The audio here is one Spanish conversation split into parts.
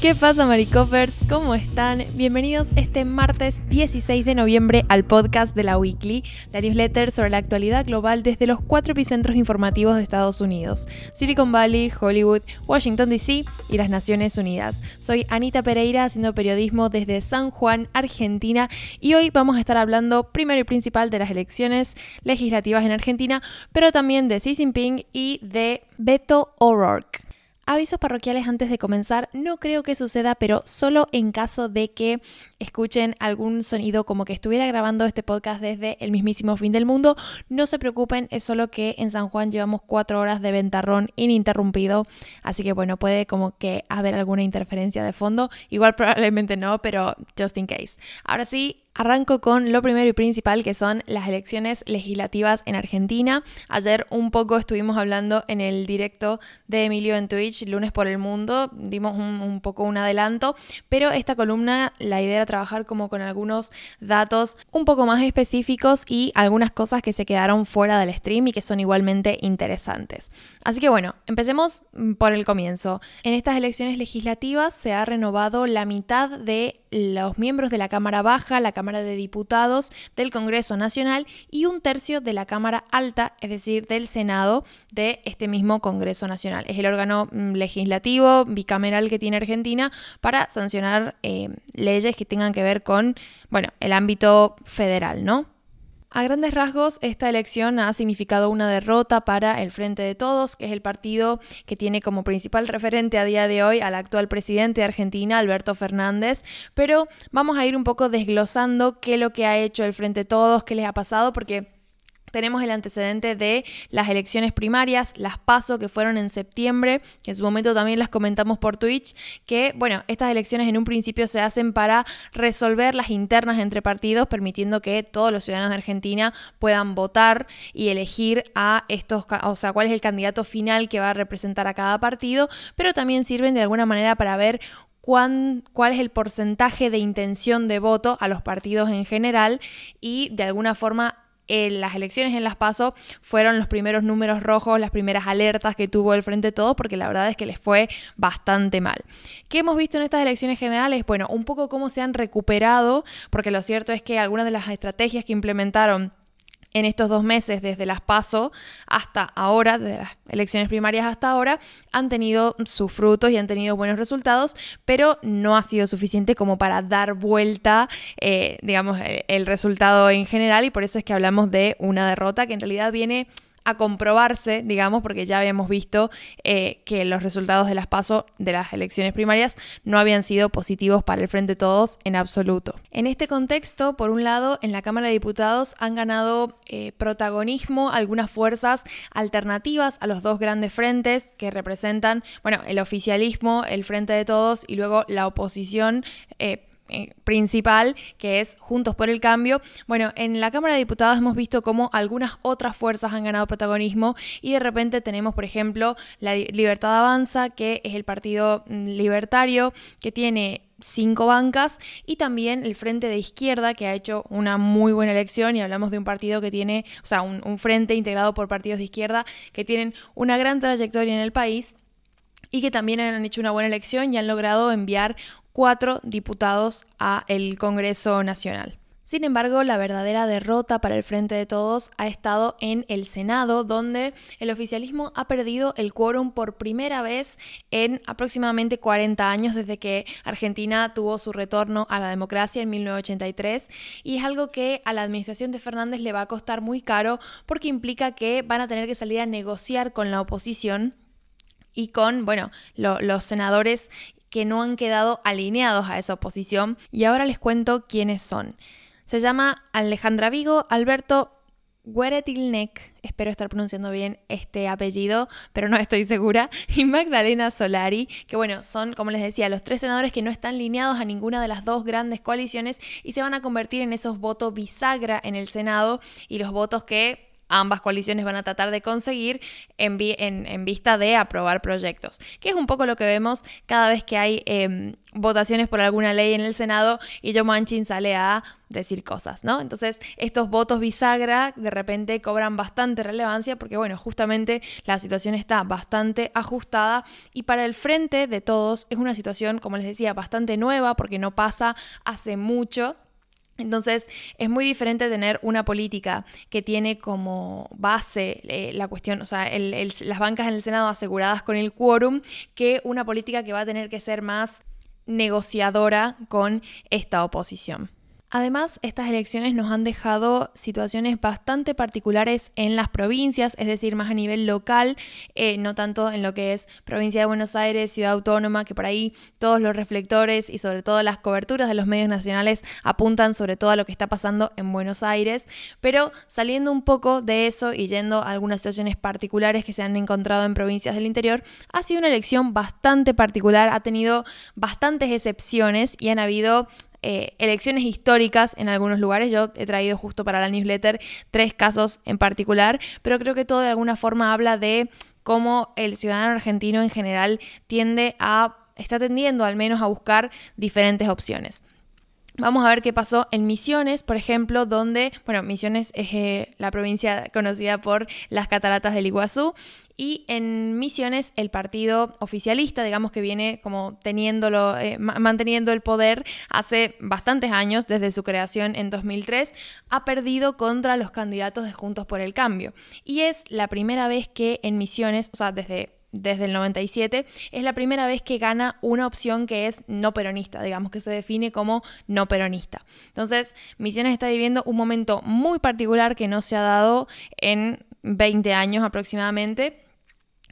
¿Qué pasa, Maricopers? ¿Cómo están? Bienvenidos este martes 16 de noviembre al podcast de la Weekly, la newsletter sobre la actualidad global desde los cuatro epicentros informativos de Estados Unidos: Silicon Valley, Hollywood, Washington DC y las Naciones Unidas. Soy Anita Pereira, haciendo periodismo desde San Juan, Argentina, y hoy vamos a estar hablando primero y principal de las elecciones legislativas en Argentina, pero también de Xi Jinping y de Beto O'Rourke. Avisos parroquiales antes de comenzar, no creo que suceda, pero solo en caso de que escuchen algún sonido como que estuviera grabando este podcast desde el mismísimo fin del mundo, no se preocupen, es solo que en San Juan llevamos cuatro horas de ventarrón ininterrumpido, así que bueno, puede como que haber alguna interferencia de fondo, igual probablemente no, pero just in case. Ahora sí, Arranco con lo primero y principal que son las elecciones legislativas en Argentina. Ayer un poco estuvimos hablando en el directo de Emilio en Twitch, lunes por el mundo, dimos un, poco un adelanto, pero esta columna la idea era trabajar como con algunos datos un poco más específicos y algunas cosas que se quedaron fuera del stream y que son igualmente interesantes. Así que bueno, empecemos por el comienzo. En estas elecciones legislativas se ha renovado la mitad de los miembros de la Cámara Baja, la Cámara de Diputados del Congreso Nacional y un tercio de la Cámara Alta, es decir, del Senado de este mismo Congreso Nacional. Es el órgano mm, legislativo bicameral que tiene Argentina para sancionar eh, leyes que tengan que ver con, bueno, el ámbito federal, ¿no? A grandes rasgos, esta elección ha significado una derrota para el Frente de Todos, que es el partido que tiene como principal referente a día de hoy al actual presidente de Argentina, Alberto Fernández. Pero vamos a ir un poco desglosando qué es lo que ha hecho el Frente de Todos, qué les ha pasado, porque tenemos el antecedente de las elecciones primarias, las PASO que fueron en septiembre, que en su momento también las comentamos por Twitch, que bueno, estas elecciones en un principio se hacen para resolver las internas entre partidos, permitiendo que todos los ciudadanos de Argentina puedan votar y elegir a estos, o sea, cuál es el candidato final que va a representar a cada partido, pero también sirven de alguna manera para ver Cuán, cuál es el porcentaje de intención de voto a los partidos en general y de alguna forma las elecciones en Las Paso fueron los primeros números rojos, las primeras alertas que tuvo el Frente Todo, porque la verdad es que les fue bastante mal. ¿Qué hemos visto en estas elecciones generales? Bueno, un poco cómo se han recuperado, porque lo cierto es que algunas de las estrategias que implementaron en estos dos meses, desde las PASO hasta ahora, de las elecciones primarias hasta ahora, han tenido sus frutos y han tenido buenos resultados, pero no ha sido suficiente como para dar vuelta, eh, digamos, el resultado en general y por eso es que hablamos de una derrota que en realidad viene a comprobarse, digamos, porque ya habíamos visto eh, que los resultados de las PASO de las elecciones primarias no habían sido positivos para el Frente Todos en absoluto. En este contexto, por un lado, en la Cámara de Diputados han ganado eh, protagonismo algunas fuerzas alternativas a los dos grandes frentes que representan, bueno, el oficialismo, el Frente de Todos y luego la oposición. Eh, principal, que es Juntos por el Cambio. Bueno, en la Cámara de Diputados hemos visto cómo algunas otras fuerzas han ganado protagonismo y de repente tenemos, por ejemplo, la Libertad Avanza, que es el partido mm, libertario, que tiene cinco bancas y también el Frente de Izquierda que ha hecho una muy buena elección y hablamos de un partido que tiene, o sea, un, un, frente integrado por partidos de izquierda que tienen una gran trayectoria en el país y que también han hecho una buena elección y han logrado enviar cuatro diputados a el Congreso Nacional. Sin embargo, la verdadera derrota para el Frente de Todos ha estado en el Senado, donde el oficialismo ha perdido el quórum por primera vez en aproximadamente 40 años desde que Argentina tuvo su retorno a la democracia en 1983 y es algo que a la administración de Fernández le va a costar muy caro porque implica que van a tener que salir a negociar con la oposición y con, bueno, los senadores que no han quedado alineados a esa oposición y ahora les cuento quiénes son. Se llama Alejandra Vigo, Alberto Gueretilnek, espero estar pronunciando bien este apellido, pero no estoy segura, y Magdalena Solari, que bueno, son, como les decía, los tres senadores que no están alineados a ninguna de las dos grandes coaliciones y se van a convertir en esos votos bisagra en el Senado y los votos que ambas coaliciones van a tratar de conseguir en, vista de aprobar proyectos, que es un poco lo que vemos cada vez que hay em, votaciones por alguna ley en el Senado y Joe Manchin sale a decir cosas, ¿no? Entonces, estos votos bisagra de repente cobran bastante relevancia porque, bueno, justamente la situación está bastante ajustada y para el frente de todos es una situación, como les decía, bastante nueva porque no pasa hace mucho entonces es muy diferente tener una política que tiene como base eh, la cuestión, o sea, las bancas en el Senado aseguradas con el quórum, que una política que va a tener que ser más negociadora con esta oposición. Además, estas elecciones nos han dejado situaciones bastante particulares en las provincias, es decir, más a nivel local, eh, no tanto en lo que es provincia de Buenos Aires, ciudad autónoma, que por ahí todos los reflectores y sobre todo las coberturas de los medios nacionales apuntan sobre todo a lo que está pasando en Buenos Aires, pero saliendo un poco de eso y yendo a algunas situaciones particulares que se han encontrado en provincias del interior, ha sido una elección bastante particular, ha tenido bastantes excepciones y han habido eh, elecciones históricas en algunos lugares. Yo he traído justo para la newsletter tres casos en particular, pero creo que todo de alguna forma habla de cómo el ciudadano argentino en general tiende a, está tendiendo al menos a buscar diferentes opciones. Vamos a ver qué pasó en Misiones, por ejemplo, donde, bueno, Misiones es eh, la provincia conocida por las cataratas del Iguazú y en Misiones el partido oficialista, digamos que viene como teniéndolo, eh, manteniendo el poder hace bastantes años, desde su creación en 2003, ha perdido contra los candidatos de Juntos por el Cambio. Y es la primera vez que en Misiones, o sea, desde desde el 97, es la primera vez que gana una opción que es no peronista, digamos que se define como no peronista. Entonces, Misiones está viviendo un momento muy particular que no se ha dado en 20 años aproximadamente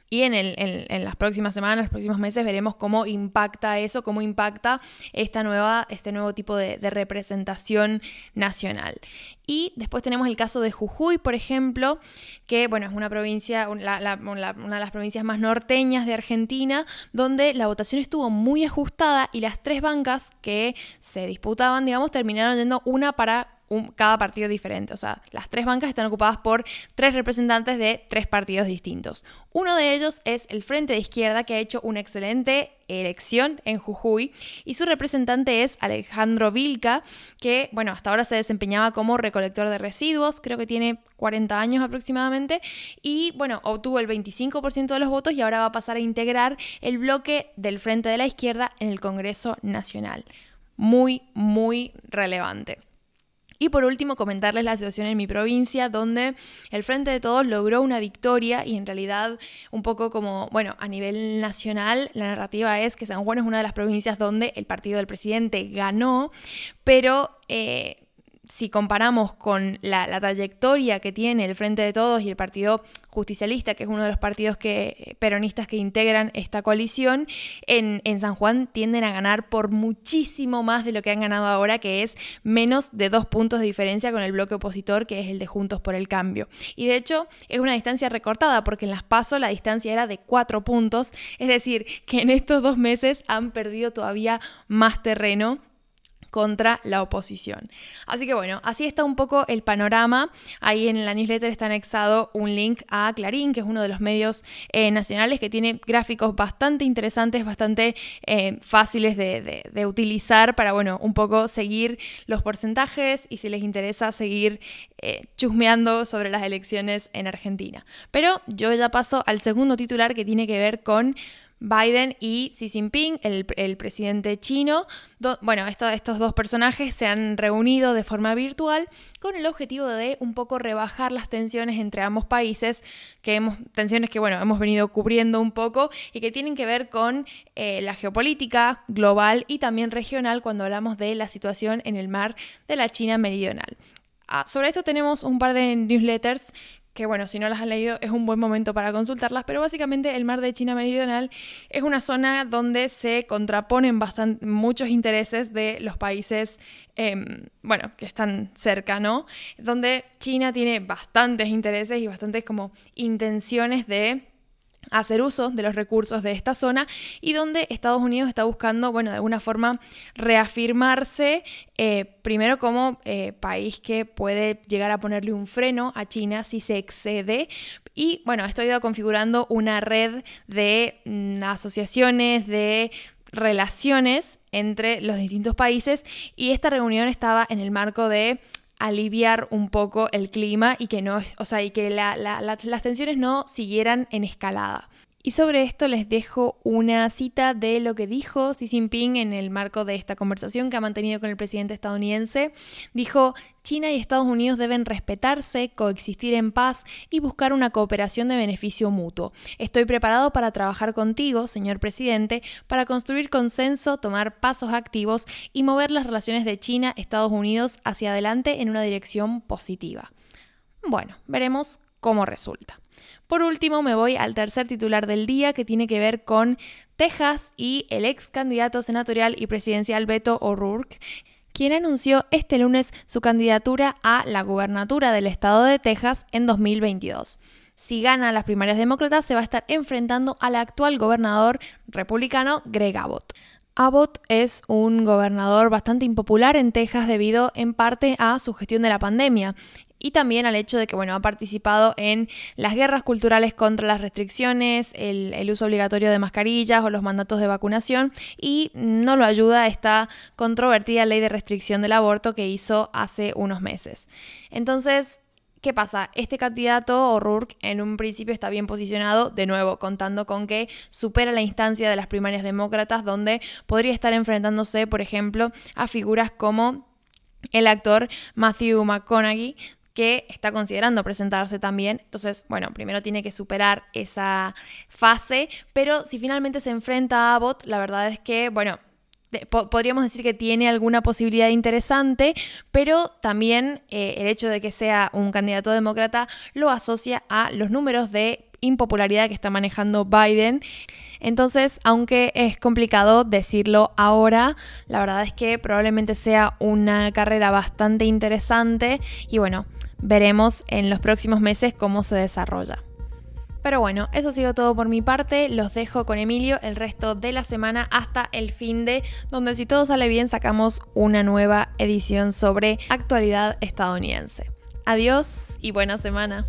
y en, el, en, las próximas semanas, los próximos meses veremos cómo impacta eso, cómo impacta esta nueva, este nuevo tipo de, representación nacional. Y después tenemos el caso de Jujuy, por ejemplo, que bueno, es una provincia, una de las provincias más norteñas de Argentina, donde la votación estuvo muy ajustada y las tres bancas que se disputaban, digamos, terminaron yendo una para cada partido diferente. O sea, las tres bancas están ocupadas por tres representantes de tres partidos distintos. Uno de ellos es el Frente de Izquierda, que ha hecho una excelente elección en Jujuy, y su representante es Alejandro Vilca, que, bueno, hasta ahora se desempeñaba como recolector de residuos, creo que tiene 40 años aproximadamente, y, bueno, obtuvo el 25% de los votos y ahora va a pasar a integrar el bloque del Frente de la Izquierda en el Congreso Nacional. Muy, muy relevante. Y por último, comentarles la situación en mi provincia, donde el Frente de Todos logró una victoria y en realidad un poco como, bueno, a nivel nacional, la narrativa es que San Juan es una de las provincias donde el partido del presidente ganó, pero... Eh, si comparamos con la, trayectoria que tiene el Frente de Todos y el Partido Justicialista, que es uno de los partidos eh, peronistas que integran esta coalición, en, en, San Juan tienden a ganar por muchísimo más de lo que han ganado ahora, que es menos de dos puntos de diferencia con el bloque opositor, que es el de Juntos por el Cambio. Y de hecho es una distancia recortada, porque en las PASO la distancia era de cuatro puntos, es decir, que en estos dos meses han perdido todavía más terreno contra la oposición. Así que bueno, así está un poco el panorama. Ahí en la newsletter está anexado un link a Clarín, que es uno de los medios eh, nacionales que tiene gráficos bastante interesantes, bastante eh, fáciles de, utilizar para, bueno, un poco seguir los porcentajes y si les interesa seguir eh, chusmeando sobre las elecciones en Argentina. Pero yo ya paso al segundo titular que tiene que ver con Biden y Xi Jinping, el, presidente chino. bueno, estos dos personajes se han reunido de forma virtual con el objetivo de un poco rebajar las tensiones entre ambos países, que tensiones que bueno, hemos venido cubriendo un poco y que tienen que ver con eh, la geopolítica global y también regional cuando hablamos de la situación en el mar de la China meridional. Ah, sobre esto tenemos un par de newsletters que bueno, si no las has leído es un buen momento para consultarlas, pero básicamente el mar de China Meridional es una zona donde se contraponen bastante, muchos intereses de los países, em, bueno, que están cerca, ¿no? Donde China tiene bastantes intereses y bastantes como intenciones de hacer uso de los recursos de esta zona y donde Estados Unidos está buscando, bueno, de alguna forma reafirmarse eh, primero como eh, país que puede llegar a ponerle un freno a China si se excede. Y bueno, esto ha ido configurando una red de mm, asociaciones, de relaciones entre los distintos países y esta reunión estaba en el marco de aliviar un poco el clima y que no, o sea, y que las tensiones no siguieran en escalada. Y sobre esto les dejo una cita de lo que dijo Xi Jinping en el marco de esta conversación que ha mantenido con el presidente estadounidense. Dijo, China y Estados Unidos deben respetarse, coexistir en paz y buscar una cooperación de beneficio mutuo. Estoy preparado para trabajar contigo, señor presidente, para construir consenso, tomar pasos activos y mover las relaciones de China-Estados Unidos hacia adelante en una dirección positiva. Bueno, veremos cómo resulta. Por último, me voy al tercer titular del día que tiene que ver con Texas y el ex candidato senatorial y presidencial Beto O'Rourke quien anunció este lunes su candidatura a la gubernatura del estado de Texas en 2022. Si gana las primarias demócratas, se va a estar enfrentando al actual gobernador republicano Greg Abbott. Abbott es un gobernador bastante impopular en Texas debido en parte a su gestión de la pandemia y también al hecho de que bueno, ha participado en las guerras culturales contra las restricciones, el, uso obligatorio de mascarillas o los mandatos de vacunación y no lo ayuda esta controvertida ley de restricción del aborto que hizo hace unos meses. Entonces, ¿Qué pasa? Este candidato, O'Rourke, en un principio está bien posicionado, de nuevo, contando con que supera la instancia de las primarias demócratas, donde podría estar enfrentándose, por ejemplo, a figuras como el actor Matthew McConaughey, que está considerando presentarse también. Entonces, bueno, primero tiene que superar esa fase, pero si finalmente se enfrenta a Abbott, la verdad es que, bueno, podríamos decir que tiene alguna posibilidad interesante, pero también eh, el hecho de que sea un candidato demócrata lo asocia a los números de impopularidad que está manejando Biden. Entonces, aunque es complicado decirlo ahora, la verdad es que probablemente sea una carrera bastante interesante y bueno, veremos en los próximos meses cómo se desarrolla. Pero bueno, eso ha sido todo por mi parte. Los dejo con Emilio el resto de la semana hasta el fin de, donde si todo sale bien sacamos una nueva edición sobre actualidad estadounidense. Adiós y buena semana.